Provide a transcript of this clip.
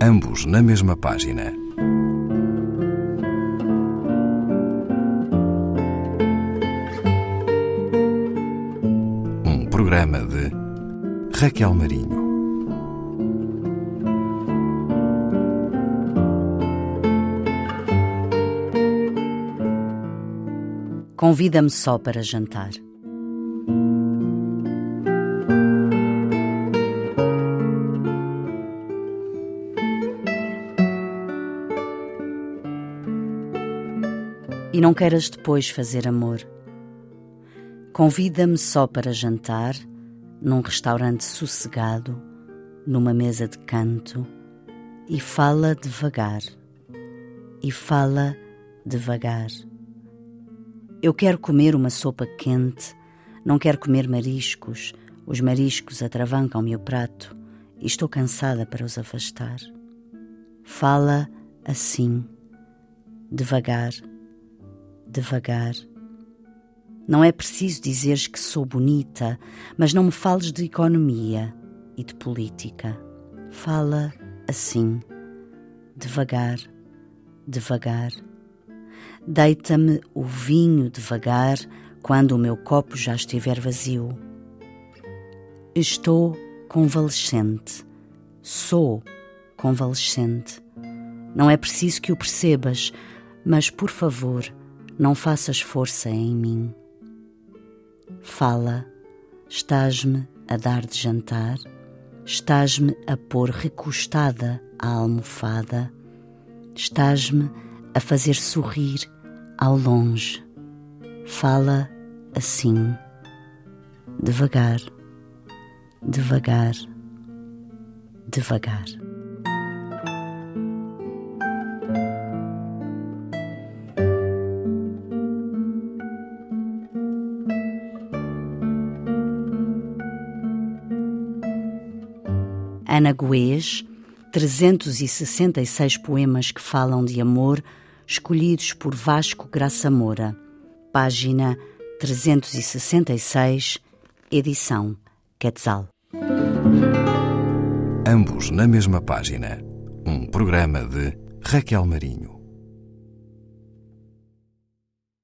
ambos na mesma página. Um programa de Raquel Marinho. Convida-me só para jantar. E não queiras depois fazer amor. Convida-me só para jantar, num restaurante sossegado, numa mesa de canto, e fala devagar. E fala devagar. Eu quero comer uma sopa quente, não quero comer mariscos. Os mariscos atravancam-me o prato e estou cansada para os afastar. Fala assim, devagar, devagar. Não é preciso dizeres que sou bonita, mas não me fales de economia e de política. Fala assim, devagar, devagar. Deita-me o vinho devagar quando o meu copo já estiver vazio. Estou convalescente. Sou convalescente. Não é preciso que o percebas, mas por favor, não faças força em mim. Fala, estás-me a dar de jantar, estás-me a pôr recostada à almofada, estás-me a fazer sorrir ao longe. Fala assim, devagar, devagar, devagar. Ana Goês, 366 poemas que falam de amor, escolhidos por Vasco Graça Moura. Página 366, edição Quetzal. Ambos na mesma página. Um programa de Raquel Marinho.